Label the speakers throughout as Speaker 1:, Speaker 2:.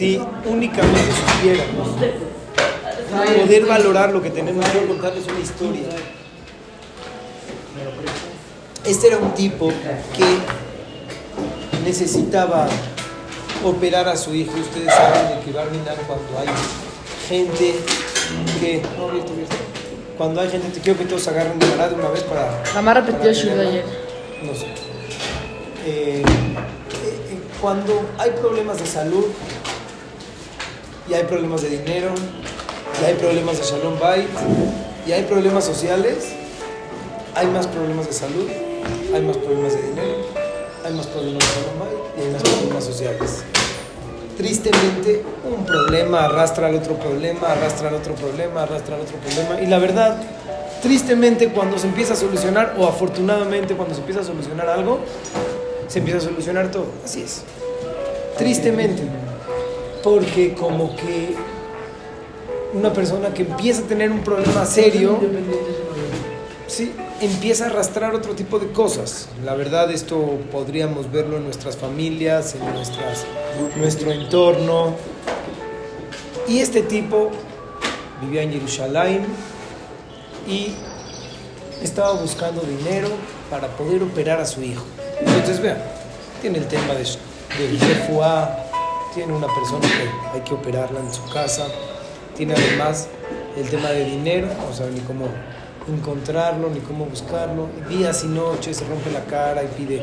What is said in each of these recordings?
Speaker 1: si únicamente supiéramos poder valorar lo que tenemos, quiero contarles una historia. Este era un tipo que necesitaba operar a su hijo. Ustedes saben de que va a cuando hay gente que. Cuando hay gente, te quiero que todos agarren de de una vez para.
Speaker 2: Mamá repetió de ayer.
Speaker 1: No sé. Eh, eh, cuando hay problemas de salud y hay problemas de dinero y hay problemas de Shalom Bay y hay problemas sociales, hay más problemas de salud, hay más problemas de dinero, hay más problemas de Shalom Bay y hay más problemas sociales. Tristemente, un problema arrastra al otro problema, arrastra al otro problema, arrastra al otro problema. Y la verdad, tristemente cuando se empieza a solucionar, o afortunadamente cuando se empieza a solucionar algo, se empieza a solucionar todo. Así es. Tristemente. Porque como que una persona que empieza a tener un problema serio, sí, empieza a arrastrar otro tipo de cosas. La verdad esto podríamos verlo en nuestras familias, en nuestras, nuestro entorno. Y este tipo vivía en Jerusalén y estaba buscando dinero para poder operar a su hijo. Entonces vean, tiene el tema de, del refuá, tiene una persona que hay que operarla en su casa, tiene además el tema de dinero, no sabe ni cómo encontrarlo, ni cómo buscarlo. Días y noches se rompe la cara y pide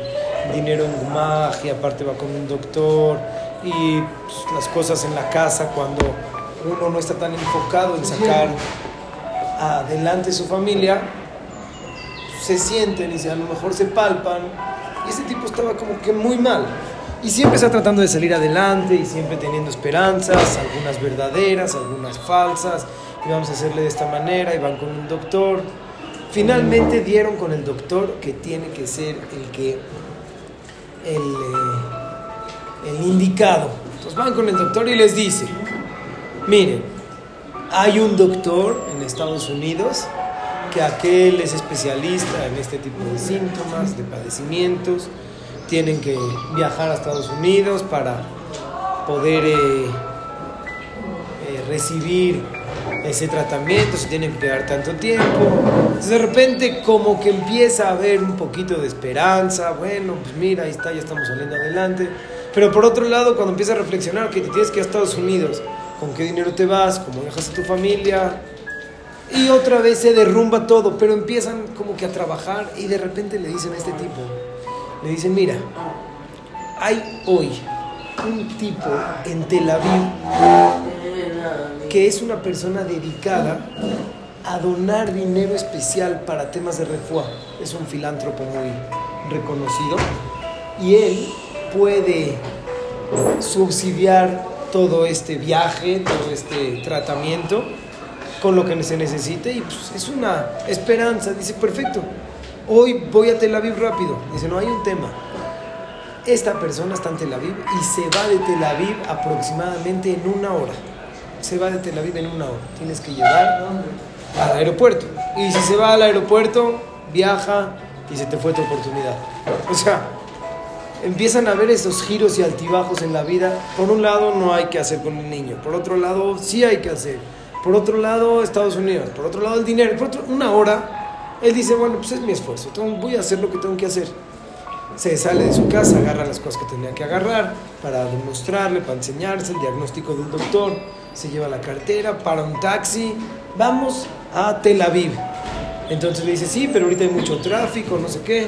Speaker 1: dinero en Gumaj y aparte va con un doctor y pues, las cosas en la casa cuando uno no está tan enfocado en sacar adelante su familia, se sienten y a lo mejor se palpan y ese tipo estaba como que muy mal. Y siempre está tratando de salir adelante y siempre teniendo esperanzas, algunas verdaderas, algunas falsas y vamos a hacerle de esta manera, y van con un doctor. Finalmente dieron con el doctor que tiene que ser el que, el, eh, el indicado. Entonces van con el doctor y les dice, miren, hay un doctor en Estados Unidos que aquel es especialista en este tipo de síntomas, de padecimientos, tienen que viajar a Estados Unidos para poder eh, eh, recibir ese tratamiento, se tiene que quedar tanto tiempo. Entonces de repente como que empieza a haber un poquito de esperanza, bueno, pues mira, ahí está, ya estamos saliendo adelante. Pero por otro lado, cuando empieza a reflexionar que te tienes que ir a Estados Unidos, con qué dinero te vas, cómo dejas a tu familia, y otra vez se derrumba todo, pero empiezan como que a trabajar y de repente le dicen a este tipo, le dicen, mira, hay hoy un tipo en Tel Aviv que es una persona dedicada a donar dinero especial para temas de refuá. Es un filántropo muy reconocido y él puede subsidiar todo este viaje, todo este tratamiento con lo que se necesite y pues es una esperanza. Dice, perfecto, hoy voy a Tel Aviv rápido. Dice, no hay un tema. Esta persona está en Tel Aviv y se va de Tel Aviv aproximadamente en una hora se va de Tel Aviv en una hora. Tienes que llegar al aeropuerto. Y si se va al aeropuerto, viaja y se te fue tu oportunidad. O sea, empiezan a ver esos giros y altibajos en la vida. Por un lado, no hay que hacer con el niño. Por otro lado, sí hay que hacer. Por otro lado, Estados Unidos. Por otro lado, el dinero. Por otro, una hora, él dice, bueno, pues es mi esfuerzo. Entonces voy a hacer lo que tengo que hacer. Se sale de su casa, agarra las cosas que tenía que agarrar para demostrarle, para enseñarse el diagnóstico del doctor se lleva la cartera, para un taxi, vamos a Tel Aviv. Entonces le dice, sí, pero ahorita hay mucho tráfico, no sé qué.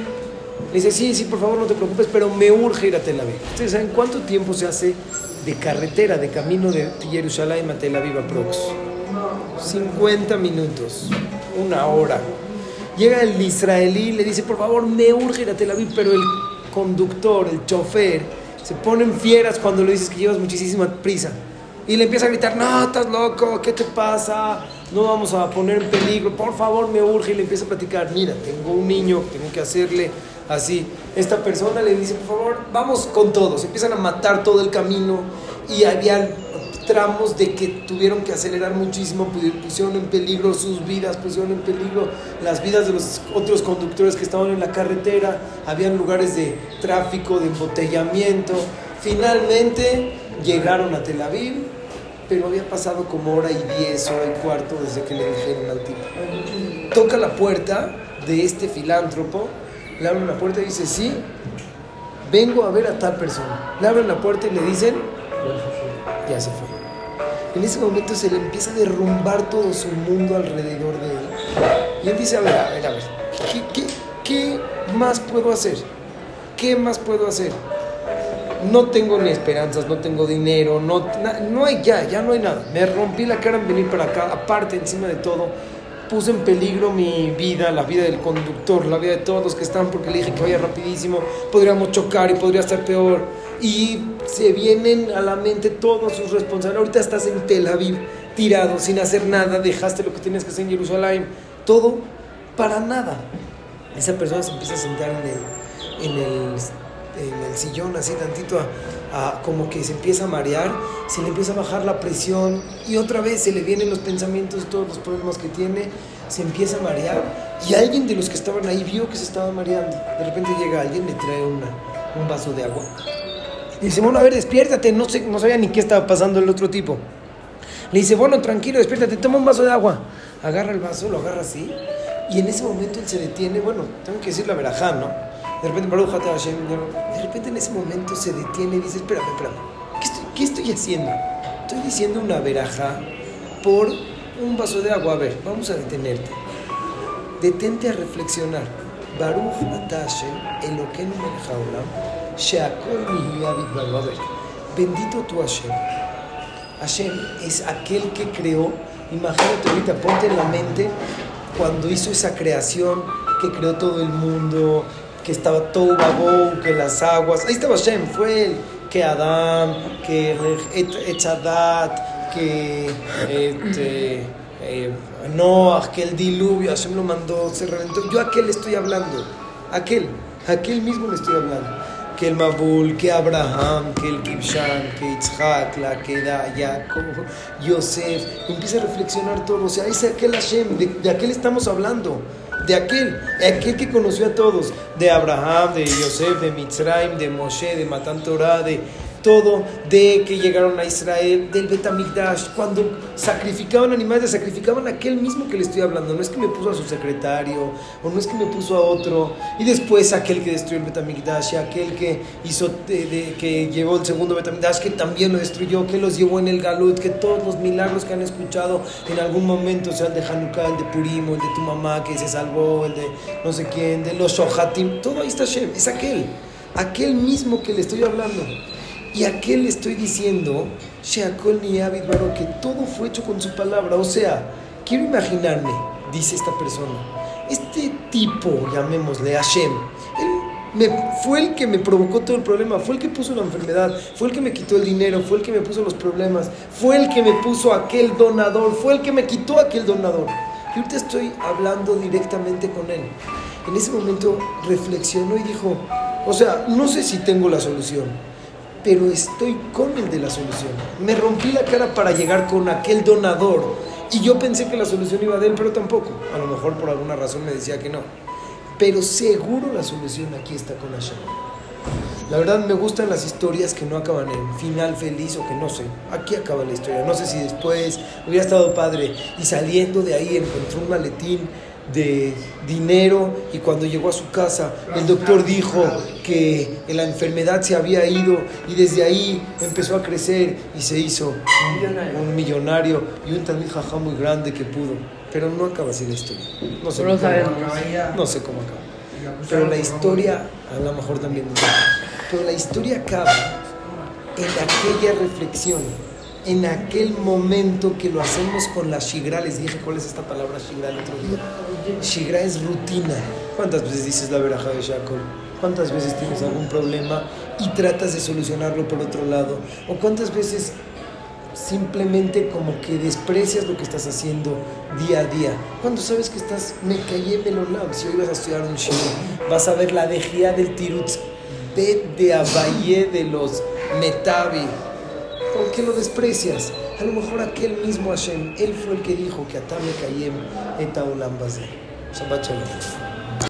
Speaker 1: Le dice, sí, sí, por favor, no te preocupes, pero me urge ir a Tel Aviv. ¿Ustedes saben cuánto tiempo se hace de carretera, de camino de Jerusalén a Tel Aviv aprox? 50 minutos, una hora. Llega el israelí, le dice, por favor, me urge ir a Tel Aviv, pero el conductor, el chofer, se ponen fieras cuando le dices que llevas muchísima prisa y le empieza a gritar, no, estás loco, ¿qué te pasa? No vamos a poner en peligro, por favor, me urge. Y le empieza a platicar, mira, tengo un niño, tengo que hacerle así. Esta persona le dice, por favor, vamos con todos. Empiezan a matar todo el camino y había tramos de que tuvieron que acelerar muchísimo, pusieron en peligro sus vidas, pusieron en peligro las vidas de los otros conductores que estaban en la carretera, habían lugares de tráfico, de embotellamiento. Finalmente llegaron a Tel Aviv, pero había pasado como hora y diez, hora y cuarto desde que le dijeron al tipo. Toca la puerta de este filántropo, le abren la puerta y dice, sí, vengo a ver a tal persona. Le abren la puerta y le dicen, ya se fue. En ese momento se le empieza a derrumbar todo su mundo alrededor de él. Y él dice, a ver, a ver, a ver, ¿qué, qué, más puedo hacer? ¿Qué más puedo hacer? No tengo ni esperanzas, no tengo dinero, no, no hay ya, ya no hay nada. Me rompí la cara en venir para acá, aparte, encima de todo, puse en peligro mi vida, la vida del conductor, la vida de todos los que están, porque le dije que vaya rapidísimo, podríamos chocar y podría estar peor. Y se vienen a la mente todos sus responsables. Ahorita estás en Tel Aviv, tirado, sin hacer nada, dejaste lo que tienes que hacer en Jerusalén, todo para nada. Esa persona se empieza a sentar en el, en el, en el sillón así tantito, a, como que se empieza a marear, se le empieza a bajar la presión y otra vez se le vienen los pensamientos, todos los problemas que tiene, se empieza a marear y alguien de los que estaban ahí vio que se estaba mareando. De repente llega alguien, le trae una, un vaso de agua. Y dice, bueno, a ver, despiértate, no, sé, no sabía ni qué estaba pasando el otro tipo. Le dice, bueno, tranquilo, despiértate, toma un vaso de agua. Agarra el vaso, lo agarra así y en ese momento él se detiene, bueno, tengo que decir la verajá, ¿no? De repente, de repente en ese momento se detiene y dice, espérame, espérame, ¿qué estoy, qué estoy haciendo? Estoy diciendo una verajá por un vaso de agua. A ver, vamos a detenerte. Detente a reflexionar. Baruch Atashem, Eloquenu Mihiyavid A ver, bendito tu Hashem. Hashem es aquel que creó, imagínate ahorita, ponte en la mente cuando hizo esa creación que creó todo el mundo, que estaba todo babón, que las aguas, ahí estaba Hashem, fue él, que Adán, que Echadat, que este, eh, Noah, que el diluvio, Hashem lo mandó, se reventó. Yo a aquel estoy hablando, aquel, aquel mismo le estoy hablando. Que el Mabul, que Abraham, que el Kibshan, que Yitzhak, la Keda, Jacob, Yosef. Empieza a reflexionar todo. O sea, es aquel Hashem, de, aquel estamos hablando de aquel, aquel que conoció a todos, de Abraham, de Yosef, de Mitzrayim, de Moshe, de Matan Torah, de todo de que llegaron a Israel, del Betamigdash, cuando sacrificaban animales, sacrificaban a aquel mismo que le estoy hablando. No es que me puso a su secretario, o no es que me puso a otro, y después aquel que destruyó el Betamigdash, aquel que hizo, que llevó el segundo Betamigdash, que también lo destruyó, que los llevó en el Galut, que todos los milagros que han escuchado en algún momento, sea el de Hanukkah, el de Purim, el de tu mamá que se salvó, el de no sé quién, de los Shohatim, todo ahí está Shem, es aquel, aquel mismo que le estoy hablando. Y a qué le estoy diciendo, Sheakol ni que todo fue hecho con su palabra. O sea, quiero imaginarme, dice esta persona, este tipo, llamémosle Hashem, él me, fue el que me provocó todo el problema, fue el que puso la enfermedad, fue el que me quitó el dinero, fue el que me puso los problemas, fue el que me puso aquel donador, fue el que me quitó aquel donador. Y ahorita estoy hablando directamente con él. En ese momento reflexionó y dijo, o sea, no sé si tengo la solución, pero estoy con el de la solución. Me rompí la cara para llegar con aquel donador y yo pensé que la solución iba de él, pero tampoco. A lo mejor por alguna razón me decía que no. Pero seguro la solución aquí está con Hashem. La verdad me gustan las historias que no acaban en final feliz o que no sé. Aquí acaba la historia. No sé si después hubiera estado padre y saliendo de ahí encontró un maletín de dinero y cuando llegó a su casa el doctor dijo que la enfermedad se había ido y desde ahí empezó a crecer y se hizo un, millonario y un jajá muy grande que pudo. Pero no acaba así la historia. No sé, cómo, no sé cómo acaba. Pero la historia, a lo mejor también, pero la historia acaba en aquella reflexión en aquel momento que lo hacemos con la shigra, les dije cuál es esta palabra shigra el otro día. Shigra es rutina. ¿Cuántas veces dices la veraja de Jacob? ¿Cuántas veces tienes algún problema y tratas de solucionarlo por otro lado? ¿O cuántas veces simplemente como que desprecias lo que estás haciendo día a día? Cuando sabes que estás, me callé melolam, si hoy vas a estudiar un shigra, vas a ver la dejía del tirutz, de abayé de los metavi ¿Por qué lo desprecias? A lo mejor aquel mismo Hashem, él fue el que dijo que Atame Kayem et Shabbat Shalom.